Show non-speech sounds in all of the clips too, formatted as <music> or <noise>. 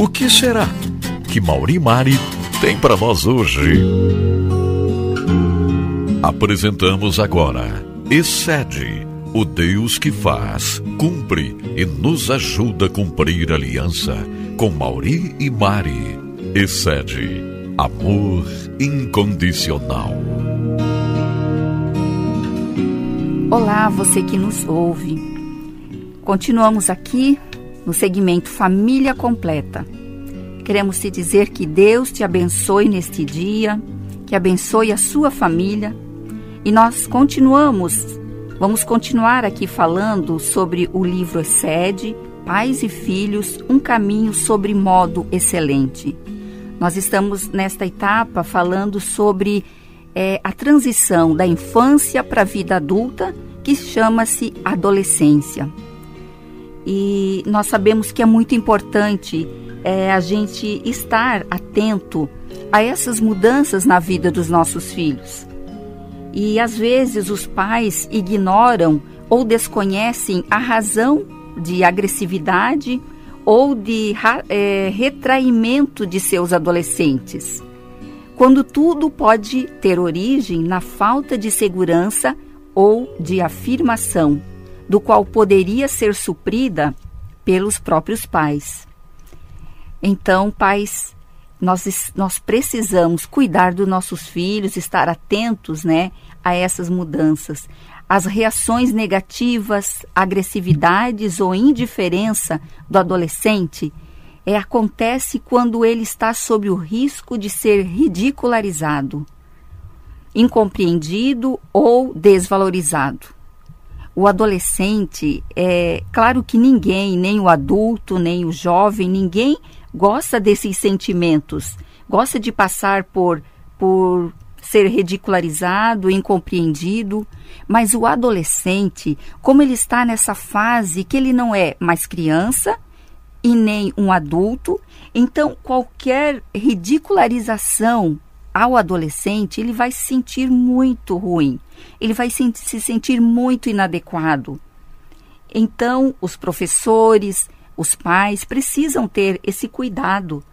O que será que Mauri Mari tem para nós hoje? Apresentamos agora Excede, o Deus que faz, cumpre e nos ajuda a cumprir aliança com Mauri e Mari. Excede, amor incondicional. Olá, você que nos ouve. Continuamos aqui no segmento Família Completa. Queremos te dizer que Deus te abençoe neste dia, que abençoe a sua família. E nós continuamos, vamos continuar aqui falando sobre o livro Excede, Pais e Filhos, um caminho sobre modo excelente. Nós estamos nesta etapa falando sobre é, a transição da infância para a vida adulta, que chama-se adolescência. E nós sabemos que é muito importante é, a gente estar atento a essas mudanças na vida dos nossos filhos. E às vezes os pais ignoram ou desconhecem a razão de agressividade ou de é, retraimento de seus adolescentes, quando tudo pode ter origem na falta de segurança ou de afirmação do qual poderia ser suprida pelos próprios pais. Então, pais, nós, nós precisamos cuidar dos nossos filhos, estar atentos né, a essas mudanças. As reações negativas, agressividades ou indiferença do adolescente é, acontece quando ele está sob o risco de ser ridicularizado, incompreendido ou desvalorizado o adolescente, é claro que ninguém, nem o adulto, nem o jovem, ninguém gosta desses sentimentos, gosta de passar por, por ser ridicularizado, incompreendido, mas o adolescente, como ele está nessa fase que ele não é mais criança e nem um adulto, então qualquer ridicularização ao adolescente, ele vai se sentir muito ruim, ele vai se, se sentir muito inadequado. Então, os professores, os pais precisam ter esse cuidado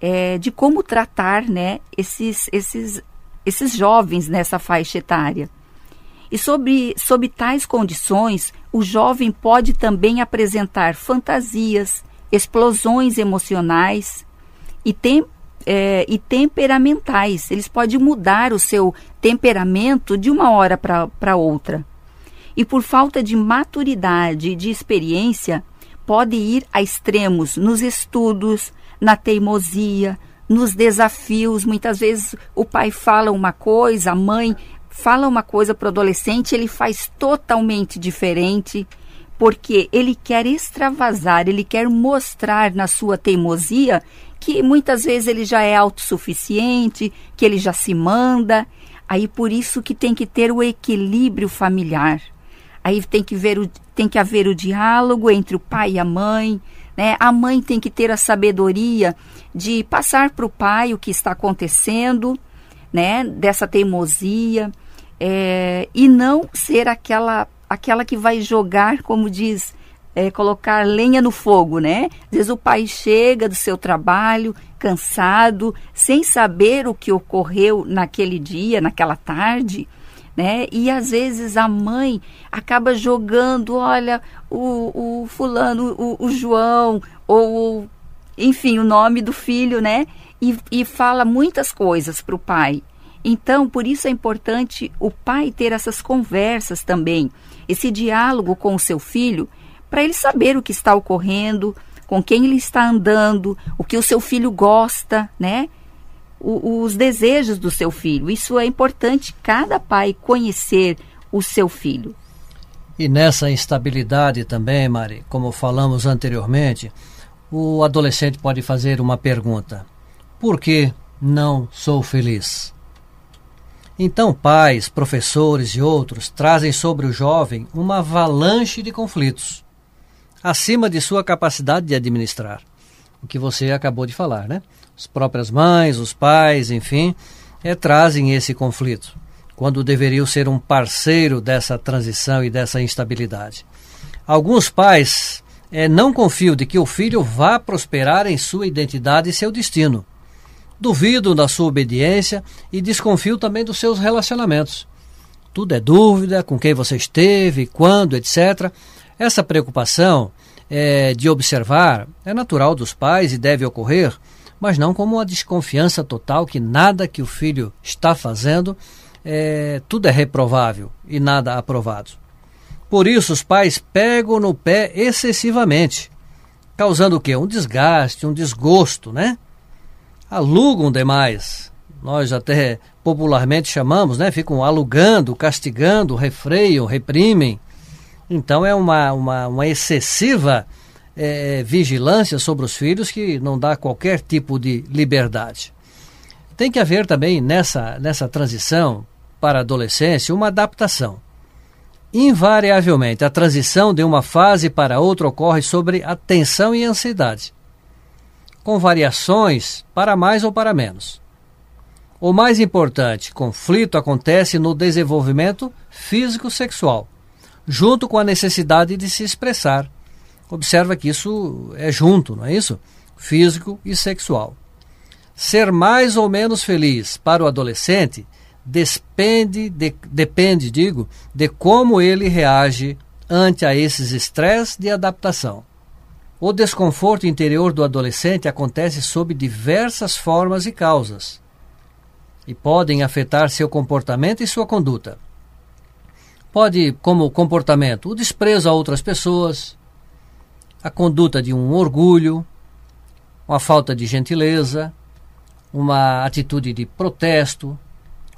é, de como tratar né, esses, esses, esses jovens nessa faixa etária. E sobre, sob tais condições, o jovem pode também apresentar fantasias, explosões emocionais e tem, é, e temperamentais. Eles podem mudar o seu temperamento de uma hora para outra. E por falta de maturidade e de experiência, pode ir a extremos nos estudos, na teimosia, nos desafios. Muitas vezes o pai fala uma coisa, a mãe fala uma coisa para o adolescente, ele faz totalmente diferente, porque ele quer extravasar, ele quer mostrar na sua teimosia que muitas vezes ele já é autossuficiente, que ele já se manda. Aí por isso que tem que ter o equilíbrio familiar. Aí tem que, ver o, tem que haver o diálogo entre o pai e a mãe. Né? A mãe tem que ter a sabedoria de passar para o pai o que está acontecendo, né? dessa teimosia, é, e não ser aquela, aquela que vai jogar, como diz é, colocar lenha no fogo, né? Às vezes o pai chega do seu trabalho cansado, sem saber o que ocorreu naquele dia, naquela tarde, né? E às vezes a mãe acaba jogando, olha, o, o fulano, o, o João, ou enfim, o nome do filho, né? E, e fala muitas coisas para o pai. Então, por isso é importante o pai ter essas conversas também, esse diálogo com o seu filho para ele saber o que está ocorrendo, com quem ele está andando, o que o seu filho gosta, né? O, os desejos do seu filho. Isso é importante cada pai conhecer o seu filho. E nessa instabilidade também, Mari, como falamos anteriormente, o adolescente pode fazer uma pergunta: por que não sou feliz? Então, pais, professores e outros trazem sobre o jovem uma avalanche de conflitos acima de sua capacidade de administrar. O que você acabou de falar, né? As próprias mães, os pais, enfim, é, trazem esse conflito, quando deveriam ser um parceiro dessa transição e dessa instabilidade. Alguns pais é, não confio de que o filho vá prosperar em sua identidade e seu destino. Duvido da sua obediência e desconfio também dos seus relacionamentos. Tudo é dúvida, com quem você esteve, quando, etc. Essa preocupação é, de observar é natural dos pais e deve ocorrer, mas não como uma desconfiança total que nada que o filho está fazendo, é, tudo é reprovável e nada aprovado. Por isso os pais pegam no pé excessivamente, causando o quê? Um desgaste, um desgosto, né? Alugam demais. Nós até popularmente chamamos, né? Ficam alugando, castigando, refreiam, reprimem. Então é uma, uma, uma excessiva é, vigilância sobre os filhos que não dá qualquer tipo de liberdade. Tem que haver também nessa, nessa transição para a adolescência uma adaptação. Invariavelmente, a transição de uma fase para outra ocorre sobre a tensão e ansiedade com variações para mais ou para menos. O mais importante, conflito acontece no desenvolvimento físico-sexual, junto com a necessidade de se expressar. Observa que isso é junto, não é isso? Físico e sexual. Ser mais ou menos feliz para o adolescente depende, de, depende, digo, de como ele reage ante a esses estresses de adaptação. O desconforto interior do adolescente acontece sob diversas formas e causas e podem afetar seu comportamento e sua conduta. Pode, como comportamento, o desprezo a outras pessoas, a conduta de um orgulho, uma falta de gentileza, uma atitude de protesto,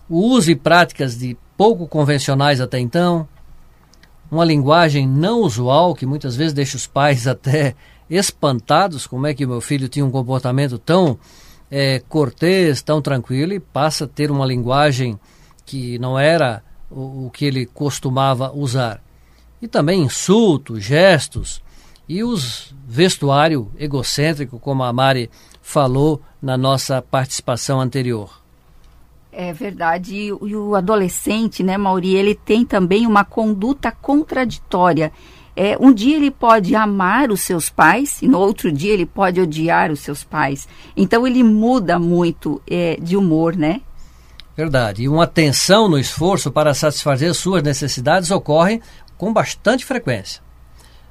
o uso e práticas de pouco convencionais até então, uma linguagem não usual que muitas vezes deixa os pais <laughs> até espantados como é que meu filho tinha um comportamento tão é, cortês, tão tranquilo e passa a ter uma linguagem que não era o, o que ele costumava usar. E também insultos, gestos e os vestuário egocêntrico, como a Mari falou na nossa participação anterior. É verdade. E, o adolescente, né, Mauri, ele tem também uma conduta contraditória. É, um dia ele pode amar os seus pais e no outro dia ele pode odiar os seus pais. Então ele muda muito é, de humor, né? Verdade. E uma tensão no esforço para satisfazer suas necessidades ocorre com bastante frequência.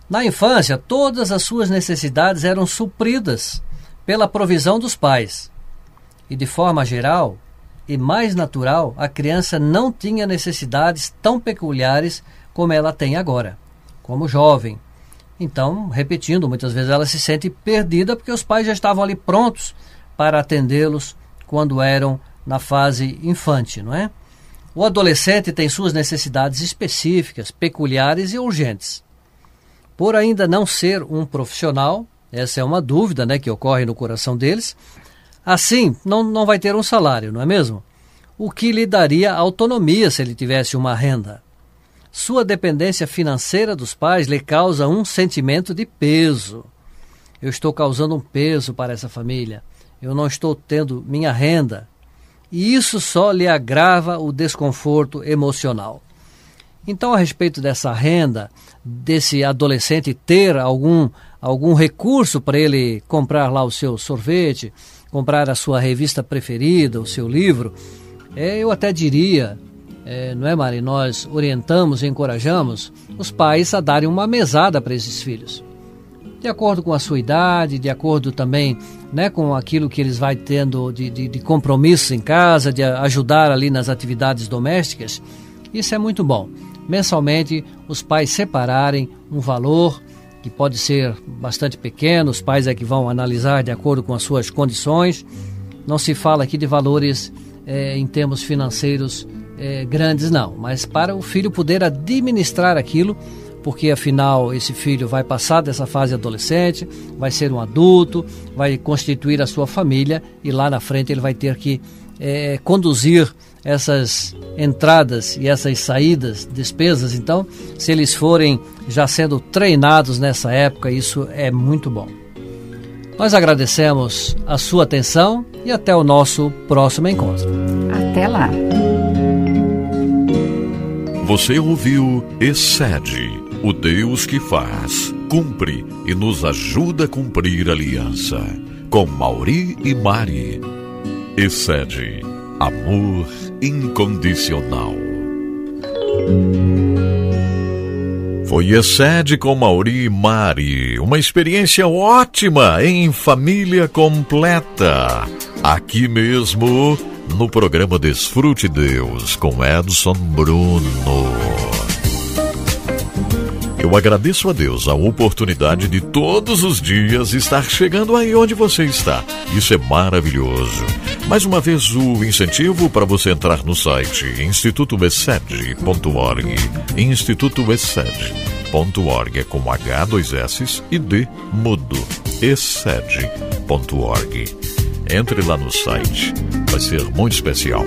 Na infância, todas as suas necessidades eram supridas pela provisão dos pais. E de forma geral e mais natural, a criança não tinha necessidades tão peculiares como ela tem agora como jovem. Então, repetindo, muitas vezes ela se sente perdida porque os pais já estavam ali prontos para atendê-los quando eram na fase infante, não é? O adolescente tem suas necessidades específicas, peculiares e urgentes. Por ainda não ser um profissional, essa é uma dúvida né, que ocorre no coração deles, assim não, não vai ter um salário, não é mesmo? O que lhe daria autonomia se ele tivesse uma renda. Sua dependência financeira dos pais lhe causa um sentimento de peso. Eu estou causando um peso para essa família. Eu não estou tendo minha renda. E isso só lhe agrava o desconforto emocional. Então, a respeito dessa renda, desse adolescente ter algum, algum recurso para ele comprar lá o seu sorvete, comprar a sua revista preferida, o seu livro, é, eu até diria é, não é, Mari? Nós orientamos e encorajamos os pais a darem uma mesada para esses filhos. De acordo com a sua idade, de acordo também né, com aquilo que eles vão tendo de, de, de compromisso em casa, de ajudar ali nas atividades domésticas. Isso é muito bom. Mensalmente, os pais separarem um valor que pode ser bastante pequeno, os pais é que vão analisar de acordo com as suas condições. Não se fala aqui de valores é, em termos financeiros é, grandes, não, mas para o filho poder administrar aquilo, porque afinal esse filho vai passar dessa fase adolescente, vai ser um adulto, vai constituir a sua família e lá na frente ele vai ter que é, conduzir essas entradas e essas saídas, despesas. Então, se eles forem já sendo treinados nessa época, isso é muito bom. Nós agradecemos a sua atenção e até o nosso próximo encontro. Até lá. Você ouviu Excede, o Deus que faz cumpre e nos ajuda a cumprir a aliança. Com Mauri e Mari. Excede amor incondicional. Foi Excede com Mauri e Mari. Uma experiência ótima em família completa. Aqui mesmo no programa Desfrute Deus com Edson Bruno. Eu agradeço a Deus a oportunidade de todos os dias estar chegando aí onde você está. Isso é maravilhoso. Mais uma vez o incentivo para você entrar no site institutoesed.org. institutoesed.org é com H, dois S e D mudo. excede.org. Entre lá no site, vai ser muito especial.